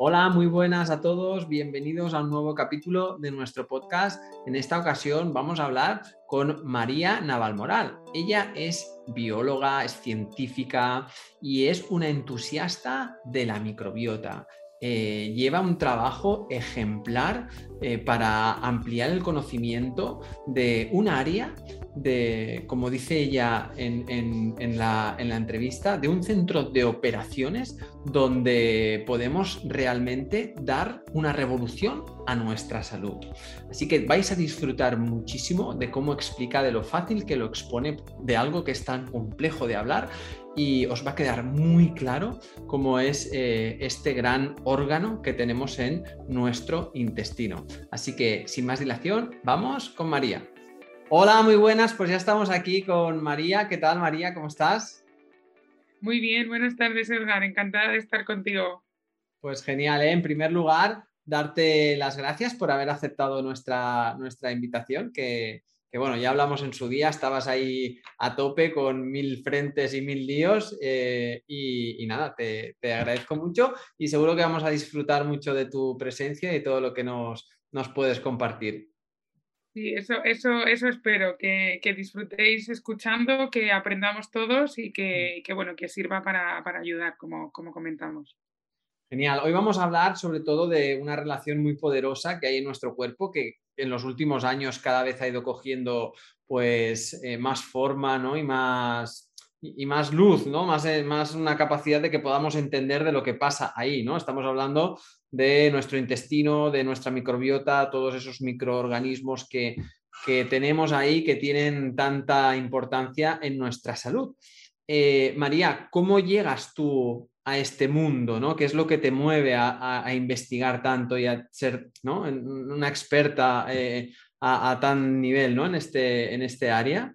Hola, muy buenas a todos, bienvenidos a un nuevo capítulo de nuestro podcast. En esta ocasión vamos a hablar con María Navalmoral. Ella es bióloga, es científica y es una entusiasta de la microbiota. Eh, lleva un trabajo ejemplar eh, para ampliar el conocimiento de un área de, como dice ella en, la, en, la, entrevista, de un centro de operaciones donde podemos realmente dar una revolución a nuestra salud. Así que vais a disfrutar muchísimo de cómo explica, de lo fácil que lo expone, de algo que es tan complejo de hablar y os va a quedar muy claro cómo es eh, este gran órgano que tenemos en nuestro intestino. Así que, sin más dilación, vamos con María. Hola, muy buenas, pues ya estamos aquí con María. ¿Qué tal, María? ¿Cómo estás? Muy bien, buenas tardes, Edgar. Encantada de estar contigo. Pues genial, ¿eh? En primer lugar, darte las gracias por haber aceptado nuestra, nuestra invitación, que, que bueno, ya hablamos en su día, estabas ahí a tope con mil frentes y mil líos eh, y, nada, te, agradezco mucho y seguro que vamos a disfrutar mucho de tu presencia y todo lo que nos, nos puedes compartir. Sí, eso, eso, eso espero, que, disfrutéis escuchando, que aprendamos todos y que, mm. bueno, que sirva para, ayudar, como, como comentamos. Genial. Hoy vamos a hablar sobre todo de una relación muy poderosa que hay en nuestro cuerpo que en los últimos años cada vez ha ido cogiendo pues eh, más forma ¿no? y, más, y más luz, ¿no? Más, eh, más una capacidad de que podamos entender de lo que pasa ahí. ¿no? Estamos hablando de nuestro intestino, de nuestra microbiota, todos esos microorganismos que, que tenemos ahí que tienen tanta importancia en nuestra salud. Eh, María, ¿cómo llegas tú a este mundo, ¿no? ¿Qué es lo que te mueve a, investigar tanto y a ser ¿no? una experta eh, a, tan nivel ¿no? en, este, en este área?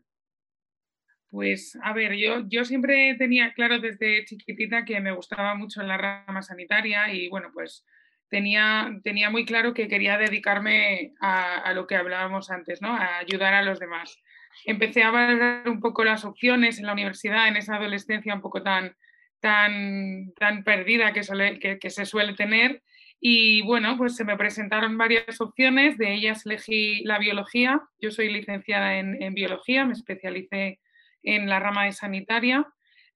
Pues a ver, yo, yo siempre tenía claro desde chiquitita que me gustaba mucho la rama sanitaria y bueno, pues tenía, tenía muy claro que quería dedicarme a, lo que hablábamos antes, ¿no? A ayudar a los demás. Empecé a valorar un poco las opciones en la universidad, en esa adolescencia un poco tan, tan, tan perdida que, se suele tener. Y bueno, pues se me presentaron varias opciones, de ellas elegí la biología. Yo soy licenciada en, biología, me especialicé en la rama de sanitaria.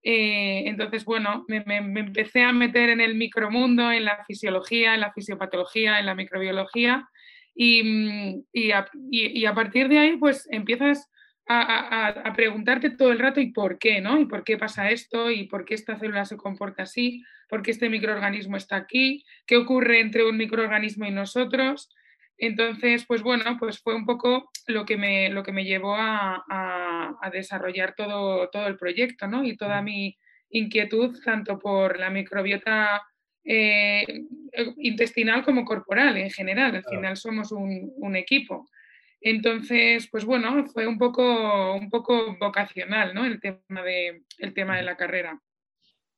Eh, entonces, bueno, me, empecé a meter en el micromundo, en la fisiología, en la fisiopatología, en la microbiología. Y, a, y a, partir de ahí, pues empiezas a, preguntarte todo el rato y por qué, ¿no? Y por qué pasa esto y por qué esta célula se comporta así, por qué este microorganismo está aquí, qué ocurre entre un microorganismo y nosotros. Entonces, pues bueno, pues fue un poco lo que me, lo que me llevó a, desarrollar todo, todo el proyecto, ¿no? Y toda mi inquietud tanto por la microbiota eh, intestinal como corporal en general. Al final somos un, un equipo. Entonces, pues bueno, fue un poco, un poco vocacional, ¿no? El tema, de, el tema de la carrera.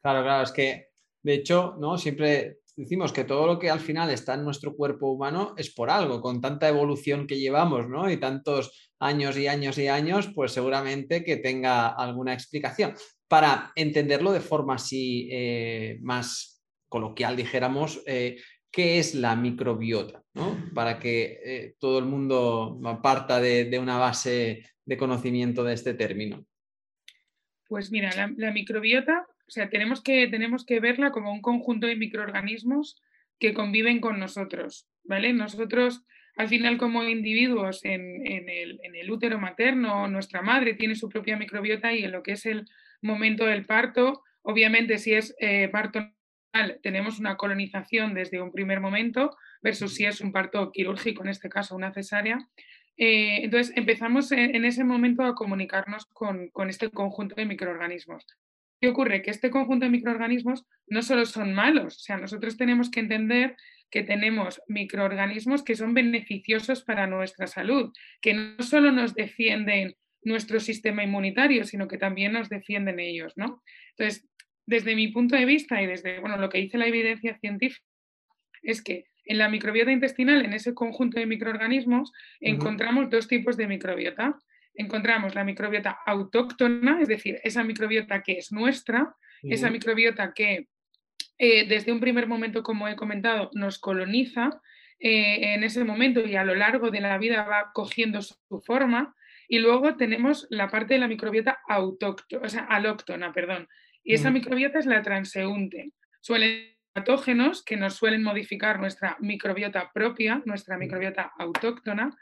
Claro, claro, es que de hecho, ¿no? Siempre decimos que todo lo que al final está en nuestro cuerpo humano es por algo, con tanta evolución que llevamos, ¿no? Y tantos años y años y años, pues seguramente que tenga alguna explicación. Para entenderlo de forma así eh, más coloquial, dijéramos, eh, qué es la microbiota, para que eh, todo el mundo parta de, una base de conocimiento de este término. Pues mira, la, microbiota, o sea, tenemos que, tenemos que verla como un conjunto de microorganismos que conviven con nosotros, ¿vale? Nosotros, al final, como individuos en, el, útero materno, nuestra madre tiene su propia microbiota y en lo que es el momento del parto, obviamente si es eh, parto tenemos una colonización desde un primer momento versus si es un parto quirúrgico, en este caso una cesárea. Eh, entonces empezamos en, ese momento a comunicarnos con, este conjunto de microorganismos. ¿Qué ocurre? Que este conjunto de microorganismos no solo son malos, o sea, nosotros tenemos que entender que tenemos microorganismos que son beneficiosos para nuestra salud, que no solo nos defienden nuestro sistema inmunitario, sino que también nos defienden ellos, ¿no? Entonces, desde mi punto de vista y desde bueno, lo que dice la evidencia científica, es que en la microbiota intestinal, en ese conjunto de microorganismos, encontramos dos tipos de microbiota. Encontramos la microbiota autóctona, es decir, esa microbiota que es nuestra, esa microbiota que eh, desde un primer momento, como he comentado, nos coloniza, eh, en ese momento y a lo largo de la vida va cogiendo su forma. Y luego tenemos la parte de la microbiota autóctona, o sea, alóctona, perdón. Y esa microbiota es la transeúnte. Suelen patógenos que nos suelen modificar nuestra microbiota propia, nuestra microbiota autóctona,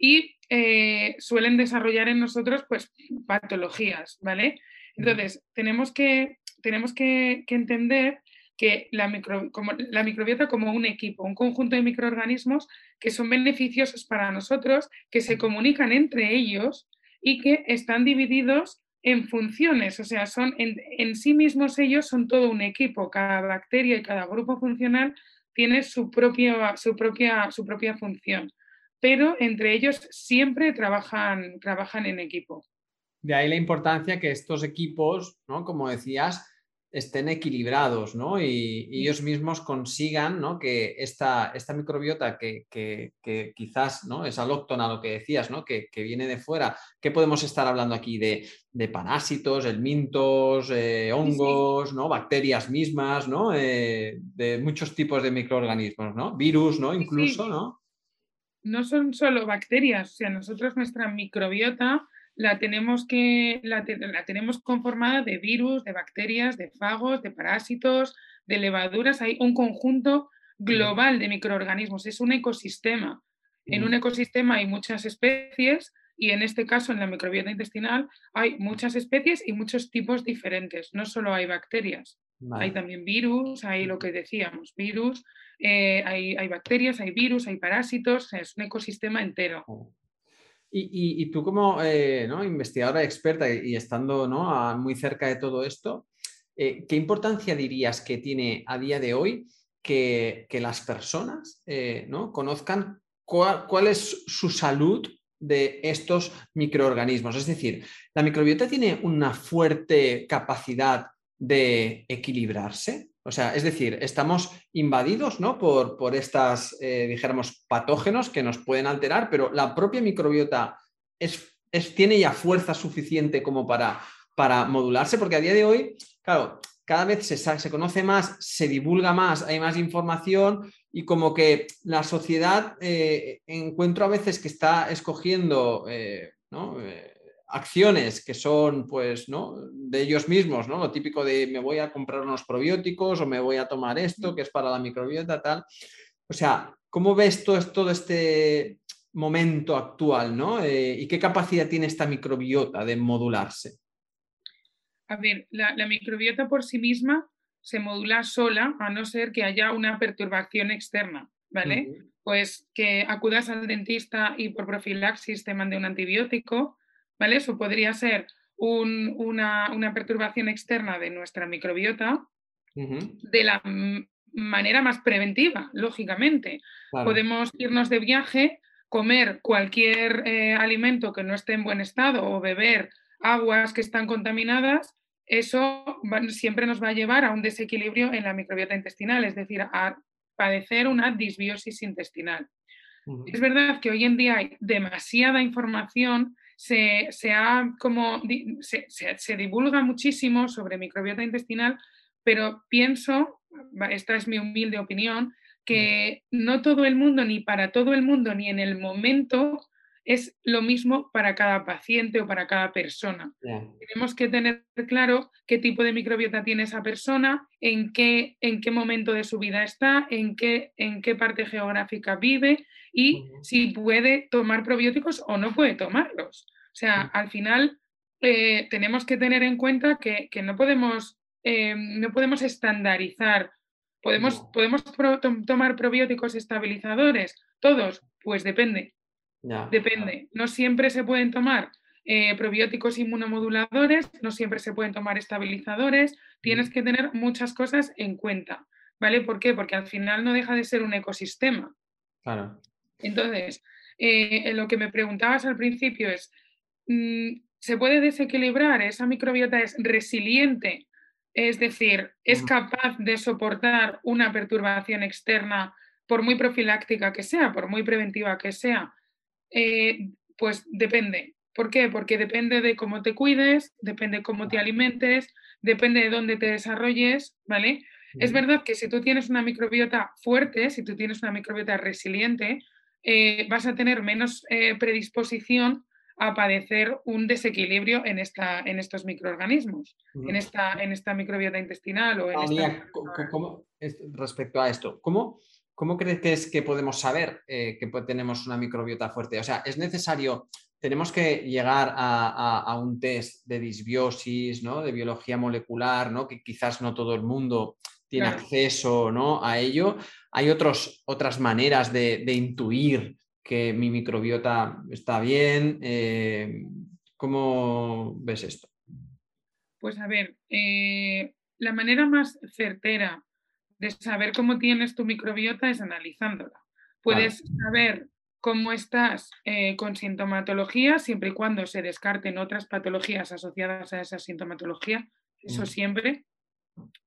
y eh, suelen desarrollar en nosotros pues patologías, ¿vale? Entonces, tenemos que, tenemos que, entender que la, como, la microbiota como un equipo, un conjunto de microorganismos que son beneficiosos para nosotros, que se comunican entre ellos y que están divididos en funciones, o sea, son en, en, sí mismos ellos son todo un equipo, cada bacteria y cada grupo funcional tiene su propia, su propia, su propia función pero entre ellos siempre trabajan, trabajan en equipo. De ahí la importancia que estos equipos, ¿no? como decías, estén equilibrados ¿no? y, ellos mismos consigan ¿no? que esta, esta microbiota que, quizás ¿no? es alóctona, lo que decías, ¿no? que, viene de fuera, ¿qué podemos estar hablando aquí? De, parásitos, elmintos, eh, hongos, ¿no? bacterias mismas, ¿no? Eh, de muchos tipos de microorganismos, ¿no? virus ¿no? incluso. ¿no? No son solo bacterias, o sea, nosotros nuestra microbiota la tenemos, que, la, tenemos conformada de virus, de bacterias, de fagos, de parásitos, de levaduras, hay un conjunto global de microorganismos, es un ecosistema. En un ecosistema hay muchas especies y en este caso en la microbiota intestinal hay muchas especies y muchos tipos diferentes, no solo hay bacterias. Hay también virus, hay lo que decíamos, virus, eh, hay, bacterias, hay virus, hay parásitos, es un ecosistema entero. Oh. Y, tú como eh, investigadora experta y, estando muy cerca de todo esto, eh, ¿qué importancia dirías que tiene a día de hoy que, las personas ¿no? conozcan cuál, es su salud de estos microorganismos? Es decir, ¿la microbiota tiene una fuerte capacidad de equilibrarse? O sea, es decir, estamos invadidos ¿no? por, por estas, eh, dijéramos, patógenos que nos pueden alterar, pero la propia microbiota es, tiene ya fuerza suficiente como para, para modularse, porque a día de hoy, claro, cada vez se, se, conoce más, se divulga más, hay más información y como que la sociedad eh, encuentro a veces que está escogiendo eh, ¿no? Acciones que son, pues, ¿no? De ellos mismos, ¿no? Lo típico de me voy a comprar unos probióticos o me voy a tomar esto que es para la microbiota, tal. O sea, ¿cómo ves todo, todo este momento actual, ¿no? Eh, ¿Y qué capacidad tiene esta microbiota de modularse? A ver, la, microbiota por sí misma se modula sola, a no ser que haya una perturbación externa, ¿vale? Pues que acudas al dentista y por profilaxis te mande un antibiótico, ¿vale? Eso podría ser una, perturbación externa de nuestra microbiota de la manera más preventiva, lógicamente. Podemos irnos de viaje, comer cualquier eh, alimento que no esté en buen estado o beber aguas que están contaminadas, eso siempre nos va a llevar a un desequilibrio en la microbiota intestinal, es decir, a padecer una disbiosis intestinal. Es verdad que hoy en día hay demasiada información se, ha como, se, divulga muchísimo sobre microbiota intestinal, pero pienso, esta es mi humilde opinión, que no todo el mundo, ni para todo el mundo, ni en el momento es lo mismo para cada paciente o para cada persona. Tenemos que tener claro qué tipo de microbiota tiene esa persona, en qué, en qué momento de su vida está, en qué, en qué parte geográfica vive y si puede tomar probióticos o no puede tomarlos. O sea, al final eh, tenemos que tener en cuenta que, no, podemos, eh, no podemos estandarizar. ¿Podemos, ¿podemos tomar probióticos estabilizadores? ¿Todos? Pues depende. Depende. No siempre se pueden tomar eh, probióticos inmunomoduladores, no siempre se pueden tomar estabilizadores. Tienes que tener muchas cosas en cuenta. ¿Vale? ¿Por qué? Porque al final no deja de ser un ecosistema. Claro. Entonces, lo que me preguntabas al principio es, Mm, se puede desequilibrar, esa microbiota es resiliente, es decir, es capaz de soportar una perturbación externa, por muy profiláctica que sea, por muy preventiva que sea, eh, pues depende. ¿Por qué? Porque depende de cómo te cuides, depende de cómo te alimentes, depende de dónde te desarrolles, ¿vale? Es verdad que si tú tienes una microbiota fuerte, si tú tienes una microbiota resiliente, eh, vas a tener menos eh, predisposición a padecer un desequilibrio en, esta, en estos microorganismos, en, esta, en esta microbiota intestinal o en respecto a esto, ¿cómo, ¿cómo crees que es que podemos saber eh, que tenemos una microbiota fuerte? O sea, ¿es necesario, tenemos que llegar a, un test de disbiosis, ¿no? de biología molecular, ¿no? que quizás no todo el mundo tiene acceso ¿no? a ello? ¿Hay otros, otras maneras de, de intuir que mi microbiota está bien. Eh, ¿Cómo ves esto? Pues a ver, eh, la manera más certera de saber cómo tienes tu microbiota es analizándola. Puedes saber cómo estás eh, con sintomatología siempre y cuando se descarten otras patologías asociadas a esa sintomatología, eso siempre,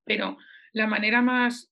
pero la manera más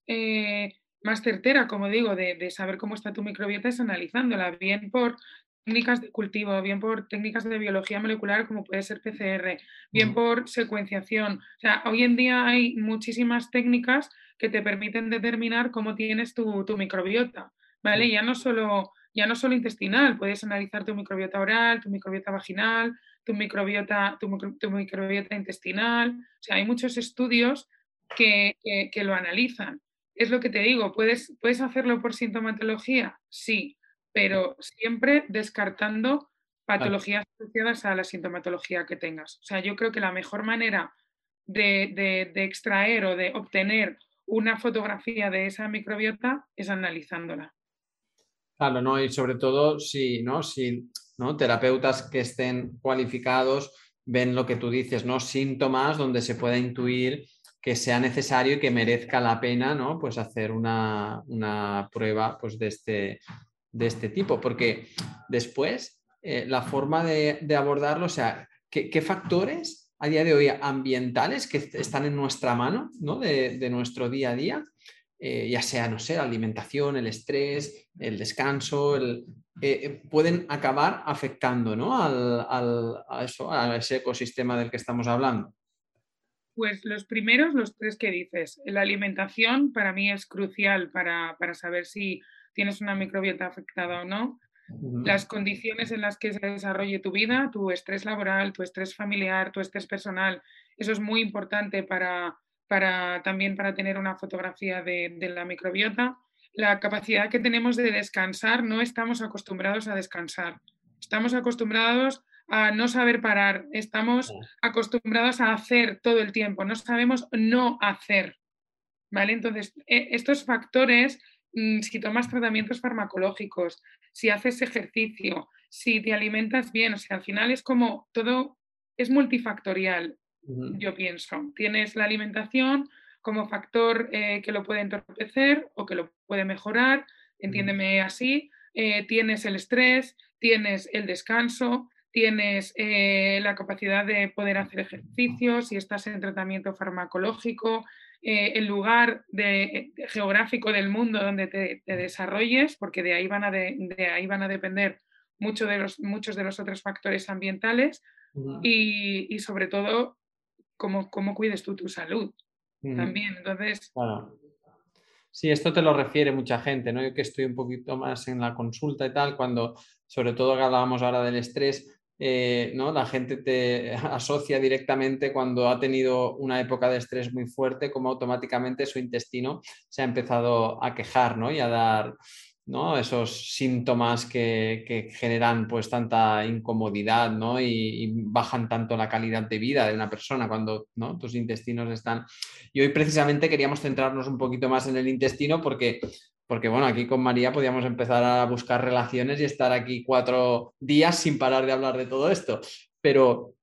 más certera, como digo, de, saber cómo está tu microbiota es analizándola, bien por técnicas de cultivo, bien por técnicas de biología molecular como puede ser PCR, bien por secuenciación. O sea, hoy en día hay muchísimas técnicas que te permiten determinar cómo tienes tu, microbiota, ¿vale? Ya no, solo, ya no solo intestinal, puedes analizar tu microbiota oral, tu microbiota vaginal, tu microbiota, tu, microbiota intestinal. O sea, hay muchos estudios que lo analizan es lo que te digo, ¿puedes, ¿puedes hacerlo por sintomatología? Sí, pero siempre descartando patologías asociadas a la sintomatología que tengas. O sea, yo creo que la mejor manera de, extraer o de obtener una fotografía de esa microbiota es analizándola. Claro, ¿no? Y sobre todo si, ¿no? Si ¿no? terapeutas que estén cualificados ven lo que tú dices, ¿no? Síntomas donde se pueda intuir que sea necesario y que merezca la pena ¿no? pues hacer una, prueba pues de, este, de este tipo, porque después eh, la forma de, abordarlo, o sea, ¿qué, factores a día de hoy ambientales que están en nuestra mano ¿no? de, nuestro día a día, eh, ya sea, no sé, la alimentación, el estrés, el descanso, eh, pueden acabar afectando ¿no? al, a, eso, a ese ecosistema del que estamos hablando? Pues los primeros, los tres que dices. La alimentación para mí es crucial para, saber si tienes una microbiota afectada o no. Las condiciones en las que se desarrolle tu vida, tu estrés laboral, tu estrés familiar, tu estrés personal, eso es muy importante para, para también para tener una fotografía de, de la microbiota. La capacidad que tenemos de descansar, no estamos acostumbrados a descansar. Estamos acostumbrados a no saber parar, estamos acostumbrados a hacer todo el tiempo, no sabemos no hacer. ¿Vale? Entonces, e, estos factores, si tomas tratamientos farmacológicos, si haces ejercicio, si te alimentas bien, o sea, al final es como todo, es multifactorial, yo pienso. Tienes la alimentación como factor eh, que lo puede entorpecer o que lo puede mejorar, entiéndeme así, eh, tienes el estrés, tienes el descanso, tienes eh, la capacidad de poder hacer ejercicios, si estás en tratamiento farmacológico, eh, el lugar de, geográfico del mundo donde te, desarrolles, porque de ahí van a, de, ahí van a depender mucho de los, muchos de los otros factores ambientales y, sobre todo cómo, cómo, cuides tú tu salud también. Entonces... Sí, esto te lo refiere mucha gente, ¿no? Yo que estoy un poquito más en la consulta y tal, cuando sobre todo hablábamos ahora del estrés, eh, ¿no? la gente te asocia directamente cuando ha tenido una época de estrés muy fuerte, como automáticamente su intestino se ha empezado a quejar ¿no? y a dar ¿no? esos síntomas que, generan pues tanta incomodidad ¿no? y, bajan tanto la calidad de vida de una persona cuando ¿no? tus intestinos están... Y hoy precisamente queríamos centrarnos un poquito más en el intestino porque porque bueno, aquí con María podíamos empezar a buscar relaciones y estar aquí cuatro días sin parar de hablar de todo esto. Pero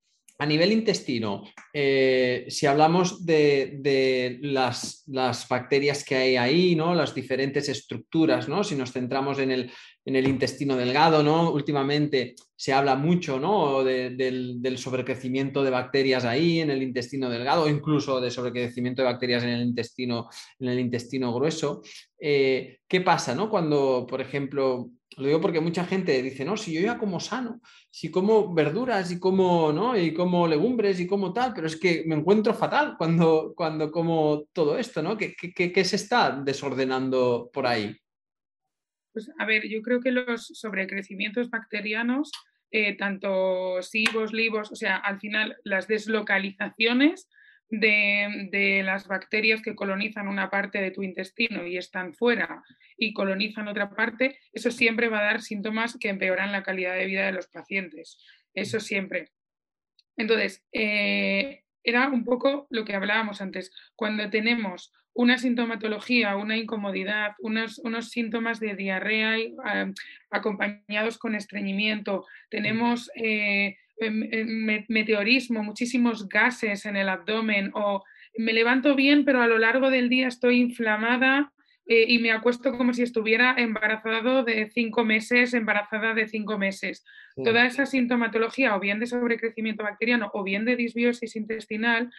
a nivel intestino, eh, si hablamos de, las, bacterias que hay ahí, ¿no? las diferentes estructuras, ¿no? si nos centramos en el, intestino delgado, ¿no? últimamente se habla mucho ¿no? del, sobrecrecimiento de bacterias ahí en el intestino delgado, o incluso de sobrecrecimiento de bacterias en el intestino, en el intestino grueso. Eh, ¿Qué pasa ¿no? cuando, por ejemplo, Lo digo porque mucha gente dice, no, si yo ya como sano, si como verduras y como, ¿no? y como legumbres y como tal, pero es que me encuentro fatal cuando, cuando como todo esto, ¿no? ¿Qué, qué, se está desordenando por ahí? Pues a ver, yo creo que los sobrecrecimientos bacterianos, eh, tanto SIBOS, LIBOS, o sea, al final las deslocalizaciones de, las bacterias que colonizan una parte de tu intestino y están fuera y colonizan otra parte, eso siempre va a dar síntomas que empeoran la calidad de vida de los pacientes. Eso siempre. Entonces, eh, era un poco lo que hablábamos antes. Cuando tenemos una sintomatología, una incomodidad, unos, unos síntomas de diarrea eh, acompañados con estreñimiento, tenemos eh, meteorismo, muchísimos gases en el abdomen o me levanto bien, pero a lo largo del día estoy inflamada eh, y me acuesto como si estuviera embarazado de cinco meses, embarazada de cinco meses. Toda esa sintomatología, o bien de sobrecrecimiento bacteriano o bien de disbiosis intestinal,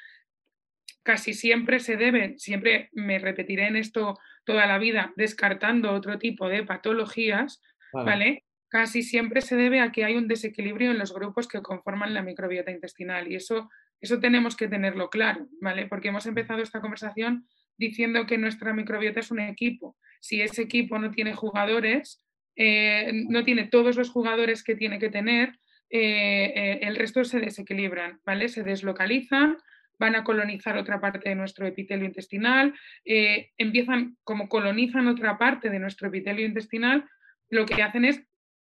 casi siempre se debe, siempre me repetiré en esto toda la vida, descartando otro tipo de patologías, ¿vale? Casi siempre se debe a que hay un desequilibrio en los grupos que conforman la microbiota intestinal y eso, eso tenemos que tenerlo claro, ¿vale? Porque hemos empezado esta conversación diciendo que nuestra microbiota es un equipo. Si ese equipo no tiene jugadores, eh, no tiene todos los jugadores que tiene que tener, eh, eh, el resto se desequilibran, ¿vale? Se deslocalizan, van a colonizar otra parte de nuestro epitelio intestinal, empiezan, como colonizan otra parte de nuestro epitelio intestinal, lo que hacen es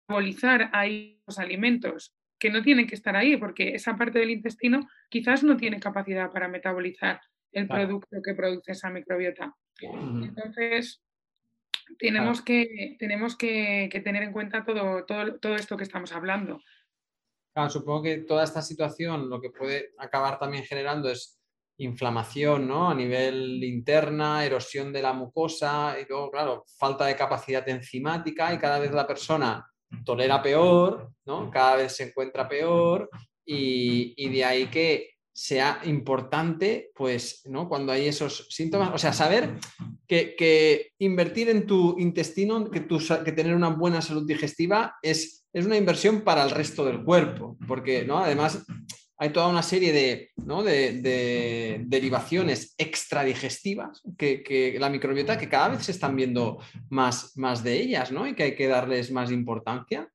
metabolizar ahí los alimentos que no tienen que estar ahí, porque esa parte del intestino quizás no tiene capacidad para metabolizar el producto que produce esa microbiota. Entonces, tenemos, que, tenemos que, tener en cuenta todo, todo, todo, esto que estamos hablando. supongo que toda esta situación lo que puede acabar también generando es inflamación ¿no? a nivel interna, erosión de la mucosa y luego, claro, falta de capacidad enzimática y cada vez la persona tolera peor, ¿no? Cada vez se encuentra peor y, de ahí que sea importante, pues, ¿no? Cuando hay esos síntomas, o sea, saber que, invertir en tu intestino, que, que tener una buena salud digestiva es, es una inversión para el resto del cuerpo, porque, ¿no? Además, hay toda una serie de, de, derivaciones extradigestivas que, que, la microbiota que cada vez se están viendo más, más de ellas, ¿no? Y que hay que darles más importancia.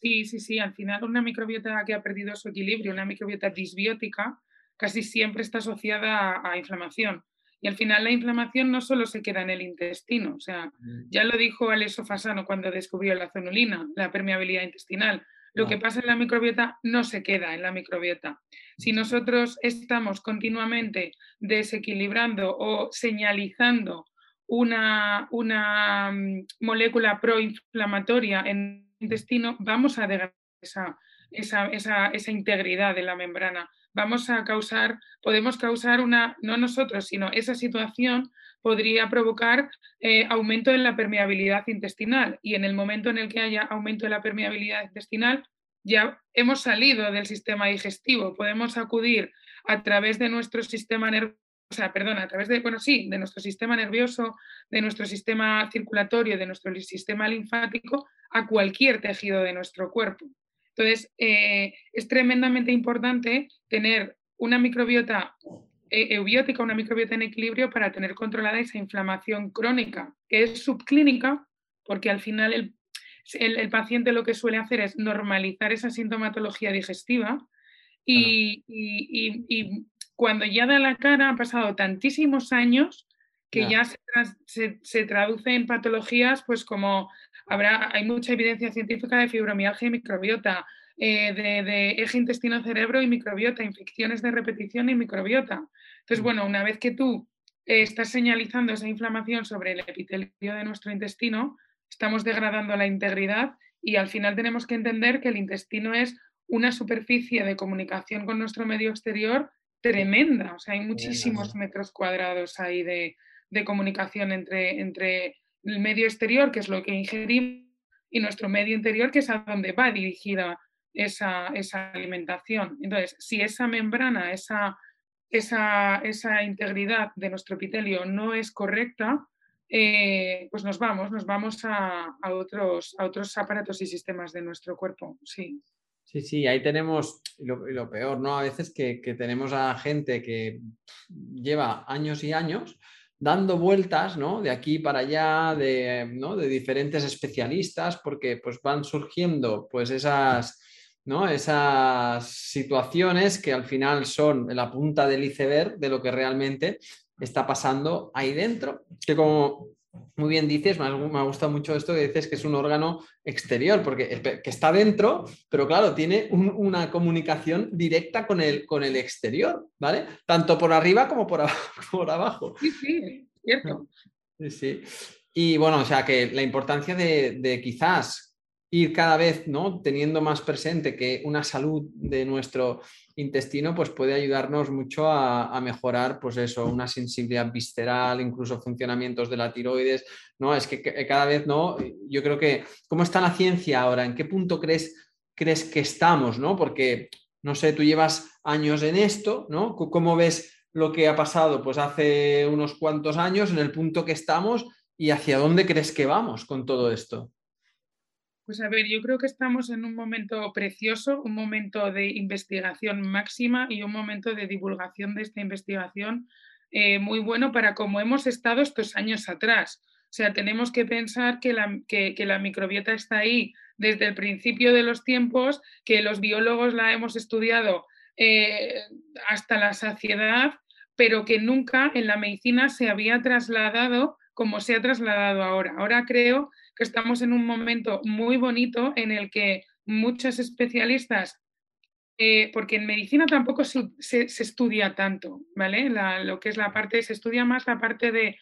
Sí, sí, sí. Al final, una microbiota que ha perdido su equilibrio, una microbiota disbiótica, casi siempre está asociada a, inflamación. Y al final la inflamación no solo se queda en el intestino, o sea, mm. ya lo dijo Aleso Fasano cuando descubrió la zonulina, la permeabilidad intestinal. Lo que pasa en la microbiota no se queda en la microbiota. Si nosotros estamos continuamente desequilibrando o señalizando una, una mm, molécula proinflamatoria en el intestino, vamos a degradar esa, esa, integridad de la membrana. Vamos a causar, podemos causar una, no nosotros, sino esa situación podría provocar eh, aumento en la permeabilidad intestinal y en el momento en el que haya aumento de la permeabilidad intestinal ya hemos salido del sistema digestivo, podemos acudir a través de nuestro sistema nervioso, o sea, a través de, bueno, sí, de nuestro sistema nervioso, de nuestro sistema circulatorio, de nuestro sistema linfático, a cualquier tejido de nuestro cuerpo. Entonces, eh, es tremendamente importante tener una microbiota eubiótica, una microbiota en equilibrio para tener controlada esa inflamación crónica, que es subclínica, porque al final el, paciente lo que suele hacer es normalizar esa sintomatología digestiva y, cuando ya da la cara han pasado tantísimos años que ya se, traduce en patologías pues como habrá, hay mucha evidencia científica de fibromialgia y microbiota, eh, de, eje intestino-cerebro y microbiota, infecciones de repetición y microbiota. Entonces, mm. bueno, una vez que tú eh, estás señalizando esa inflamación sobre el epitelio de nuestro intestino, estamos degradando la integridad y al final tenemos que entender que el intestino es una superficie de comunicación con nuestro medio exterior tremenda. O sea, hay muchísimos metros cuadrados ahí de, comunicación entre, entre el medio exterior, que es lo que ingerimos, y nuestro medio interior, que es a donde va dirigida esa, alimentación. Entonces, si esa membrana, esa, esa, integridad de nuestro epitelio no es correcta, eh, pues nos vamos, nos vamos a, otros, a otros aparatos y sistemas de nuestro cuerpo, sí. Sí, sí, ahí tenemos lo, peor, ¿no? A veces que, tenemos a gente que lleva años y años dando vueltas, ¿no? De aquí para allá, de, ¿no? de diferentes especialistas, porque pues van surgiendo pues esas, ¿no? esas situaciones que al final son la punta del iceberg de lo que realmente está pasando ahí dentro, que como muy bien dices, me ha, gustado mucho esto que dices que es un órgano exterior, porque que está dentro, pero claro, tiene una comunicación directa con el, con el exterior, ¿vale? Tanto por arriba como por, por abajo. Sí, sí, cierto. Sí, sí. Y bueno, o sea que la importancia de, de quizás ir cada vez ¿no? teniendo más presente que una salud de nuestro intestino pues puede ayudarnos mucho a, mejorar pues eso, una sensibilidad visceral, incluso funcionamientos de la tiroides, ¿no? Es que, cada vez, ¿no? Yo creo que, ¿cómo está la ciencia ahora? ¿En qué punto crees, crees que estamos, ¿no? Porque, no sé, tú llevas años en esto, ¿no? ¿Cómo ves lo que ha pasado pues hace unos cuantos años en el punto que estamos y hacia dónde crees que vamos con todo esto? Pues a ver, yo creo que estamos en un momento precioso, un momento de investigación máxima y un momento de divulgación de esta investigación eh, muy bueno para cómo hemos estado estos años atrás. O sea, tenemos que pensar que la, que, la, microbiota está ahí desde el principio de los tiempos, que los biólogos la hemos estudiado eh, hasta la saciedad, pero que nunca en la medicina se había trasladado como se ha trasladado ahora. Ahora creo que estamos en un momento muy bonito en el que muchos especialistas, eh, porque en medicina tampoco se, estudia tanto, ¿vale? lo que es la parte, se estudia más la parte de,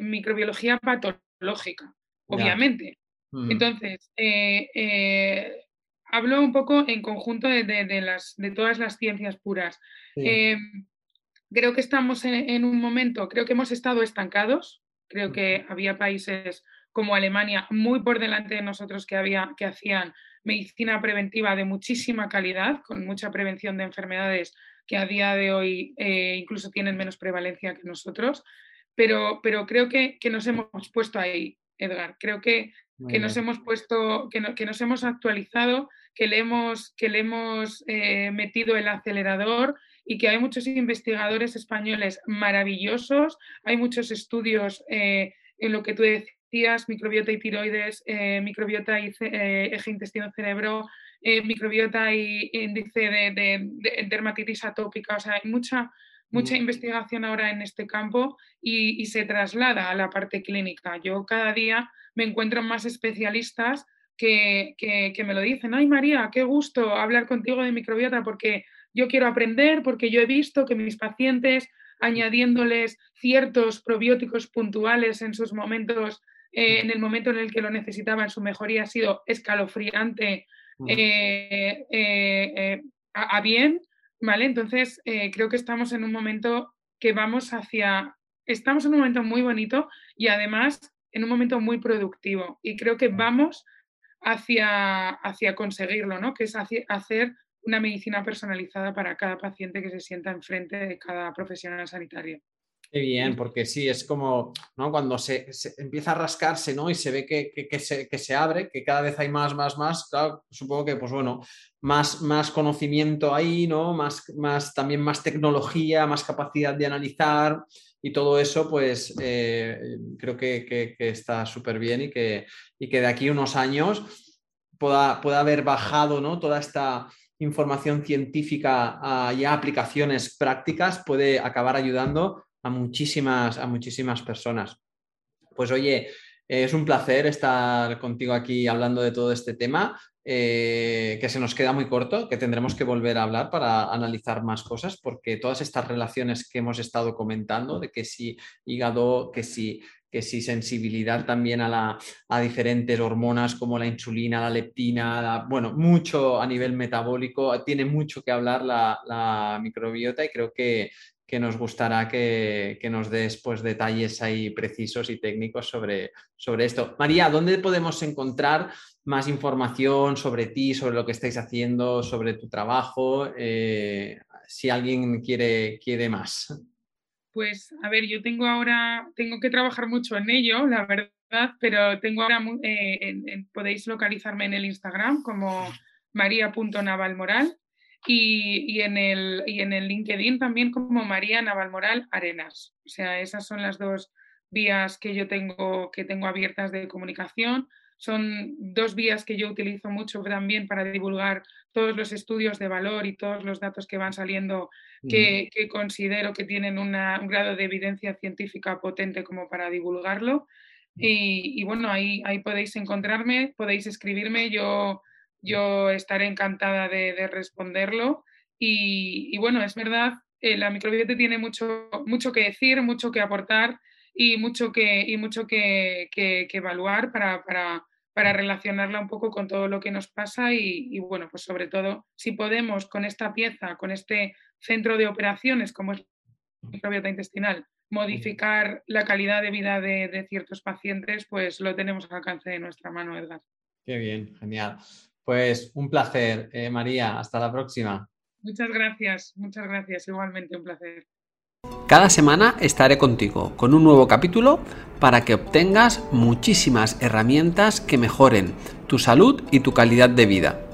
microbiología patológica, obviamente. Entonces, eh, eh, hablo un poco en conjunto de, las, de todas las ciencias puras. creo que estamos en, un momento, creo que hemos estado estancados, creo que había países como Alemania muy por delante de nosotros que, había, que hacían medicina preventiva de muchísima calidad, con mucha prevención de enfermedades que a día de hoy eh, incluso tienen menos prevalencia que nosotros. Pero, pero creo que, que, nos hemos puesto ahí, Edgar. Creo que, que nos hemos puesto, que, que, nos hemos actualizado, que le hemos, que le hemos eh, metido el acelerador y que hay muchos investigadores españoles maravillosos, hay muchos estudios eh, en lo que tú decías microbiota y tiroides, eh, microbiota y eh, eje intestino-cerebro, eh, microbiota y índice de, dermatitis atópica. O sea, hay mucha, mucha mm. investigación ahora en este campo y, se traslada a la parte clínica. Yo cada día me encuentro más especialistas que, que, me lo dicen. Ay, María, qué gusto hablar contigo de microbiota porque yo quiero aprender, porque yo he visto que mis pacientes añadiéndoles ciertos probióticos puntuales en sus momentos eh, en el momento en el que lo necesitaban, su mejoría ha sido escalofriante eh, eh, a, bien, ¿vale? Entonces, creo que estamos en un momento que vamos hacia, estamos en un momento muy bonito y además en un momento muy productivo y creo que vamos hacia, hacia conseguirlo, ¿no? Que es hacer una medicina personalizada para cada paciente que se sienta enfrente de cada profesional sanitario. Qué bien, porque sí, es como ¿no? cuando se, empieza a rascarse ¿no? y se ve que, se, abre, que cada vez hay más, más, más, claro, supongo que pues bueno, más, más conocimiento ahí, ¿no? más, más, también más tecnología, más capacidad de analizar y todo eso, pues eh, creo que, está súper bien y que, y que de aquí unos años pueda, pueda haber bajado ¿no? toda esta información científica a ya aplicaciones prácticas, puede acabar ayudando a muchísimas, a muchísimas personas. Pues oye, es un placer estar contigo aquí hablando de todo este tema, eh, que se nos queda muy corto, que tendremos que volver a hablar para analizar más cosas, porque todas estas relaciones que hemos estado comentando, de que si hígado, que si, que si sensibilidad también a, la, a diferentes hormonas como la insulina, la leptina, bueno, mucho a nivel metabólico, tiene mucho que hablar la, la microbiota y creo que, que nos gustará que, nos des pues, detalles ahí precisos y técnicos sobre, sobre esto. María, ¿dónde podemos encontrar más información sobre ti, sobre lo que estáis haciendo, sobre tu trabajo, eh, si alguien quiere, quiere más? Pues a ver, yo tengo ahora, tengo que trabajar mucho en ello, la verdad, pero tengo ahora, eh, podéis localizarme en el Instagram como maría.navalmoral y, y, en el, y en el LinkedIn también como María Navalmoral Arenas. O sea, esas son las dos vías que yo tengo, que tengo abiertas de comunicación. Son dos vías que yo utilizo mucho también para divulgar todos los estudios de valor y todos los datos que van saliendo que, considero que tienen un grado de evidencia científica potente como para divulgarlo. Y, bueno, ahí, ahí podéis encontrarme, podéis escribirme, yo, yo estaré encantada de, responderlo. Y, bueno, es verdad, eh, la microbiota tiene mucho, mucho que decir, mucho que aportar y mucho que, y mucho que, que evaluar para, para, para relacionarla un poco con todo lo que nos pasa y, bueno, pues sobre todo si podemos con esta pieza, con este centro de operaciones como es la microbiota intestinal, modificar la calidad de vida de, ciertos pacientes, pues lo tenemos al alcance de nuestra mano, Edgar. Qué bien, genial. Pues un placer, eh, María. Hasta la próxima. Muchas gracias, muchas gracias. Igualmente un placer. Cada semana estaré contigo con un nuevo capítulo para que obtengas muchísimas herramientas que mejoren tu salud y tu calidad de vida.